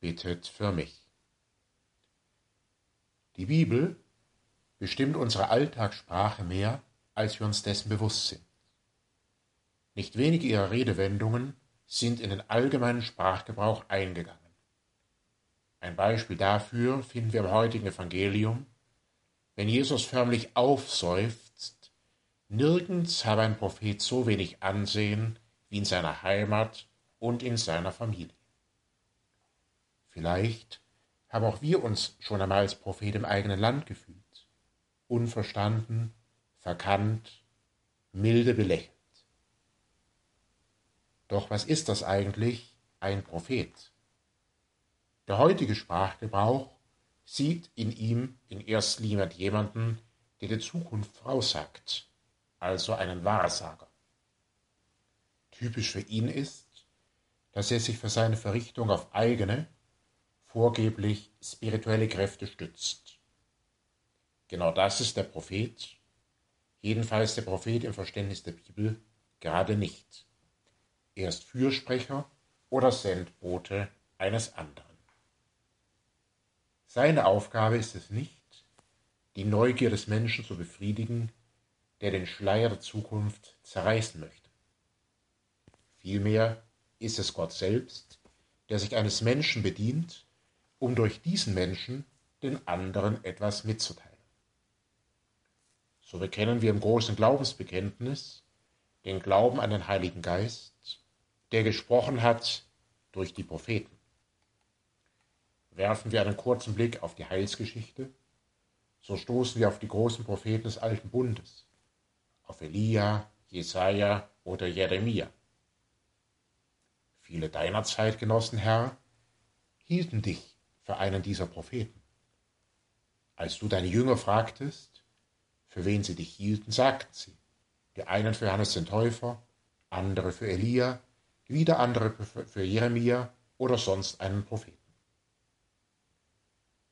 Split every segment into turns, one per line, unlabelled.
bittet für mich. Die Bibel bestimmt unsere Alltagssprache mehr, als wir uns dessen bewusst sind. Nicht wenige ihrer Redewendungen sind in den allgemeinen Sprachgebrauch eingegangen. Ein Beispiel dafür finden wir im heutigen Evangelium, wenn Jesus förmlich aufseufzt, nirgends habe ein Prophet so wenig Ansehen wie in seiner Heimat und in seiner Familie. Vielleicht haben auch wir uns schon einmal als Prophet im eigenen Land gefühlt, unverstanden, verkannt, milde belächelt. Doch was ist das eigentlich, ein Prophet? Der heutige Sprachgebrauch sieht in ihm in erster Linie jemanden, der die Zukunft voraussagt, also einen Wahrsager. Typisch für ihn ist, dass er sich für seine Verrichtung auf eigene, vorgeblich spirituelle Kräfte stützt. Genau das ist der Prophet, jedenfalls der Prophet im Verständnis der Bibel, gerade nicht. Er ist Fürsprecher oder Sendbote eines anderen. Seine Aufgabe ist es nicht, die Neugier des Menschen zu befriedigen, der den Schleier der Zukunft zerreißen möchte. Vielmehr ist es Gott selbst, der sich eines Menschen bedient, um durch diesen Menschen den anderen etwas mitzuteilen. So bekennen wir im großen Glaubensbekenntnis den Glauben an den Heiligen Geist, der gesprochen hat durch die Propheten. Werfen wir einen kurzen Blick auf die Heilsgeschichte, so stoßen wir auf die großen Propheten des Alten Bundes, auf Elia, Jesaja oder Jeremia. Viele deiner Zeitgenossen, Herr, hielten dich für einen dieser Propheten. Als du deine Jünger fragtest, für wen sie dich hielten, sagten sie, die einen für Johannes den Täufer, andere für Elia, wieder andere für Jeremia oder sonst einen Propheten.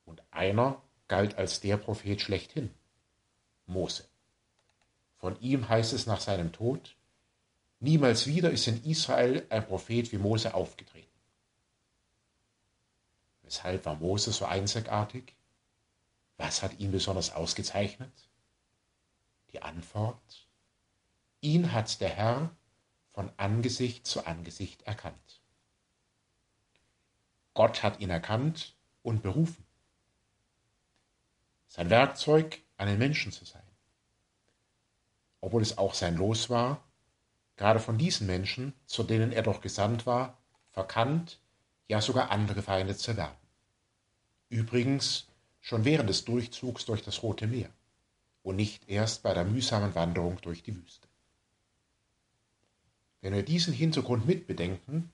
Und einer galt als der Prophet schlechthin, Mose. Von ihm heißt es nach seinem Tod, niemals wieder ist in Israel ein Prophet wie Mose aufgetreten. Weshalb war Mose so einzigartig? Was hat ihn besonders ausgezeichnet? Die Antwort, ihn hat der Herr von Angesicht zu Angesicht erkannt. Gott hat ihn erkannt und berufen. Sein Werkzeug, einen Menschen zu sein. Obwohl es auch sein Los war, gerade von diesen Menschen, zu denen er doch gesandt war, verkannt, ja sogar andere Feinde zu werden. Übrigens schon während des Durchzugs durch das Rote Meer und nicht erst bei der mühsamen Wanderung durch die Wüste. Wenn wir diesen Hintergrund mitbedenken,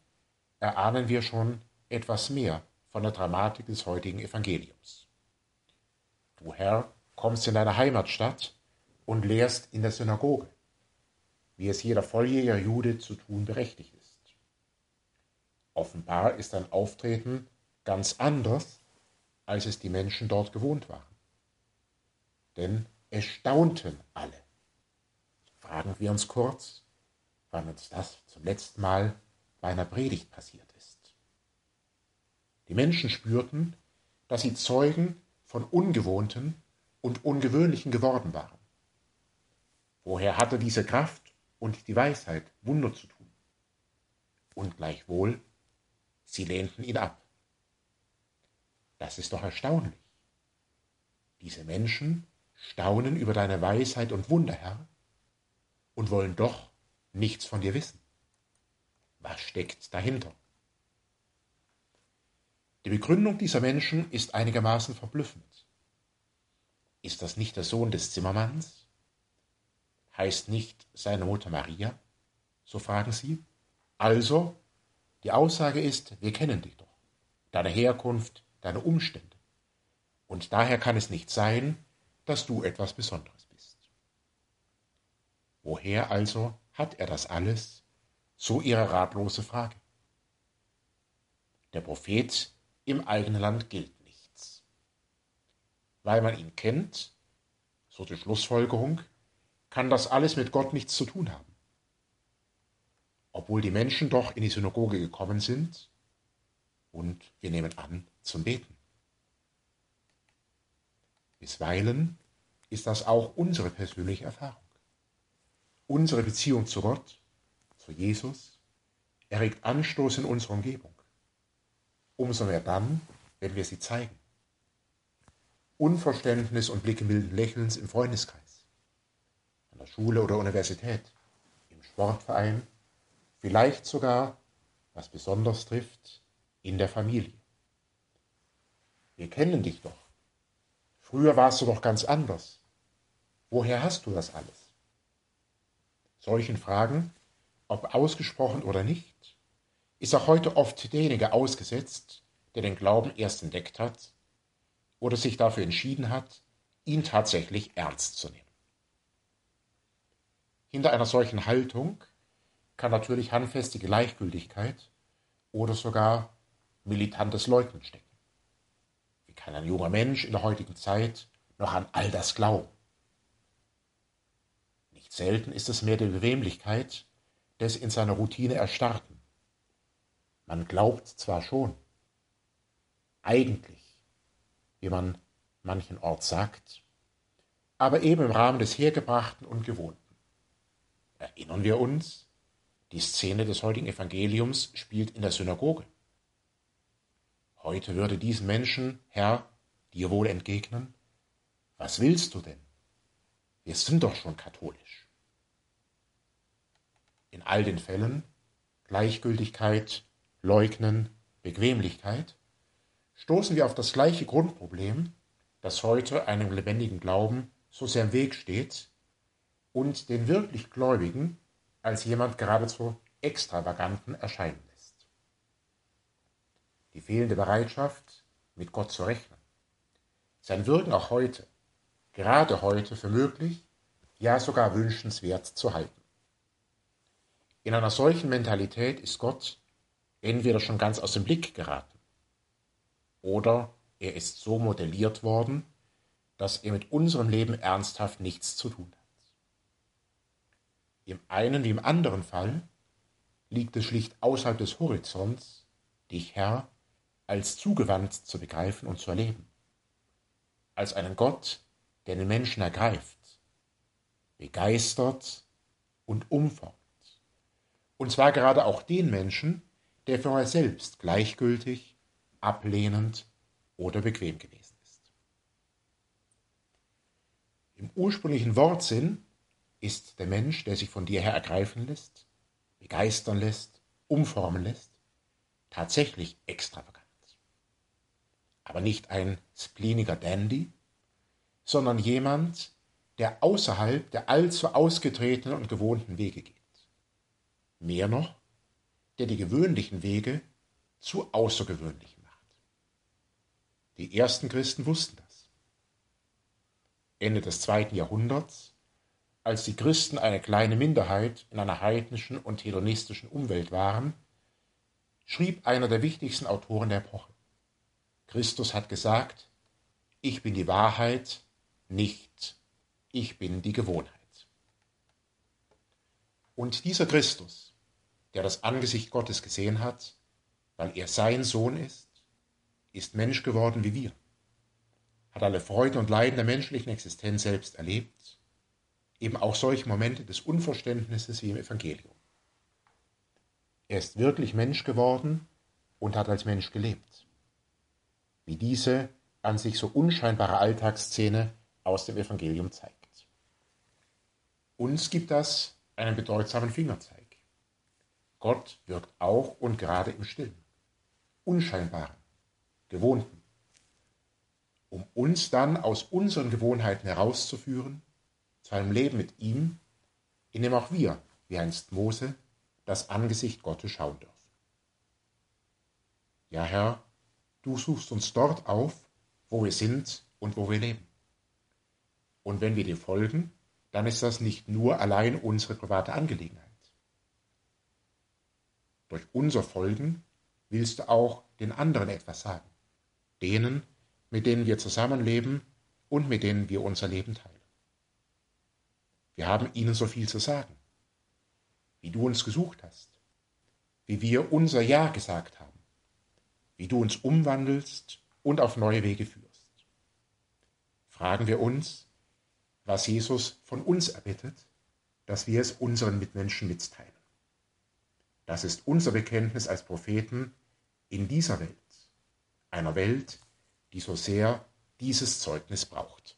erahnen wir schon etwas mehr von der Dramatik des heutigen Evangeliums. Du Herr kommst in deine Heimatstadt und lehrst in der Synagoge, wie es jeder volljähriger Jude zu tun berechtigt ist. Offenbar ist dein Auftreten ganz anders, als es die Menschen dort gewohnt waren. Denn es staunten alle. Fragen wir uns kurz, wann uns das zum letzten Mal bei einer Predigt passiert ist. Die Menschen spürten, dass sie Zeugen von Ungewohnten und Ungewöhnlichen geworden waren. Woher hatte diese Kraft und die Weisheit, Wunder zu tun? Und gleichwohl Sie lehnten ihn ab. Das ist doch erstaunlich. Diese Menschen staunen über deine Weisheit und Wunder, Herr, und wollen doch nichts von dir wissen. Was steckt dahinter? Die Begründung dieser Menschen ist einigermaßen verblüffend. Ist das nicht der Sohn des Zimmermanns? Heißt nicht seine Mutter Maria? So fragen sie. Also die Aussage ist, wir kennen dich doch. Deine Herkunft deine Umstände. Und daher kann es nicht sein, dass du etwas Besonderes bist. Woher also hat er das alles? So ihre ratlose Frage. Der Prophet im eigenen Land gilt nichts. Weil man ihn kennt, so die Schlussfolgerung, kann das alles mit Gott nichts zu tun haben. Obwohl die Menschen doch in die Synagoge gekommen sind und wir nehmen an zum Beten. Bisweilen ist das auch unsere persönliche Erfahrung. Unsere Beziehung zu Gott, zu Jesus, erregt Anstoß in unserer Umgebung. Umso mehr dann, wenn wir sie zeigen. Unverständnis und Blicke milden Lächelns im Freundeskreis, an der Schule oder Universität, im Sportverein, vielleicht sogar, was besonders trifft, in der Familie. Wir kennen dich doch. Früher warst du doch ganz anders. Woher hast du das alles? Solchen Fragen, ob ausgesprochen oder nicht, ist auch heute oft derjenige ausgesetzt, der den Glauben erst entdeckt hat oder sich dafür entschieden hat, ihn tatsächlich ernst zu nehmen. Hinter einer solchen Haltung kann natürlich handfestige Gleichgültigkeit oder sogar militantes Leugnen stecken. Wie kann ein junger Mensch in der heutigen Zeit noch an all das glauben? Nicht selten ist es mehr die Bequemlichkeit des in seiner Routine Erstarrten. Man glaubt zwar schon, eigentlich, wie man manchen Ort sagt, aber eben im Rahmen des Hergebrachten und Gewohnten. Erinnern wir uns, die Szene des heutigen Evangeliums spielt in der Synagoge. Heute würde diesen Menschen, Herr, dir wohl entgegnen, was willst du denn? Wir sind doch schon katholisch. In all den Fällen Gleichgültigkeit, Leugnen, Bequemlichkeit stoßen wir auf das gleiche Grundproblem, das heute einem lebendigen Glauben so sehr im Weg steht und den wirklich Gläubigen als jemand geradezu extravaganten erscheinen lässt. Die fehlende Bereitschaft, mit Gott zu rechnen. Sein Wirken auch heute, gerade heute für möglich, ja sogar wünschenswert zu halten. In einer solchen Mentalität ist Gott entweder schon ganz aus dem Blick geraten oder er ist so modelliert worden, dass er mit unserem Leben ernsthaft nichts zu tun hat. Im einen wie im anderen Fall liegt es schlicht außerhalb des Horizonts, dich, Herr, als zugewandt zu begreifen und zu erleben. Als einen Gott, der den Menschen ergreift, begeistert und umformt. Und zwar gerade auch den Menschen, der für euch selbst gleichgültig, ablehnend oder bequem gewesen ist. Im ursprünglichen Wortsinn ist der Mensch, der sich von dir her ergreifen lässt, begeistern lässt, umformen lässt, tatsächlich extravagant. Aber nicht ein spleeniger Dandy, sondern jemand, der außerhalb der allzu ausgetretenen und gewohnten Wege geht. Mehr noch, der die gewöhnlichen Wege zu außergewöhnlichen macht. Die ersten Christen wussten das. Ende des zweiten Jahrhunderts, als die Christen eine kleine Minderheit in einer heidnischen und hedonistischen Umwelt waren, schrieb einer der wichtigsten Autoren der Epoche. Christus hat gesagt, ich bin die Wahrheit, nicht ich bin die Gewohnheit. Und dieser Christus, der das Angesicht Gottes gesehen hat, weil er sein Sohn ist, ist Mensch geworden wie wir, hat alle Freude und Leiden der menschlichen Existenz selbst erlebt, eben auch solche Momente des Unverständnisses wie im Evangelium. Er ist wirklich Mensch geworden und hat als Mensch gelebt. Wie diese an sich so unscheinbare Alltagsszene aus dem Evangelium zeigt. Uns gibt das einen bedeutsamen Fingerzeig. Gott wirkt auch und gerade im Stillen, Unscheinbaren, Gewohnten, um uns dann aus unseren Gewohnheiten herauszuführen zu einem Leben mit ihm, in dem auch wir, wie einst Mose, das Angesicht Gottes schauen dürfen. Ja, Herr, du suchst uns dort auf, wo wir sind und wo wir leben. Und wenn wir dir folgen, dann ist das nicht nur allein unsere private Angelegenheit. Durch unser Folgen willst du auch den anderen etwas sagen. Denen, mit denen wir zusammenleben und mit denen wir unser Leben teilen. Wir haben ihnen so viel zu sagen. Wie du uns gesucht hast. Wie wir unser Ja gesagt haben. Wie du uns umwandelst und auf neue Wege führst. Fragen wir uns, was Jesus von uns erbittet, dass wir es unseren Mitmenschen mitteilen. Das ist unser Bekenntnis als Propheten in dieser Welt, einer Welt, die so sehr dieses Zeugnis braucht.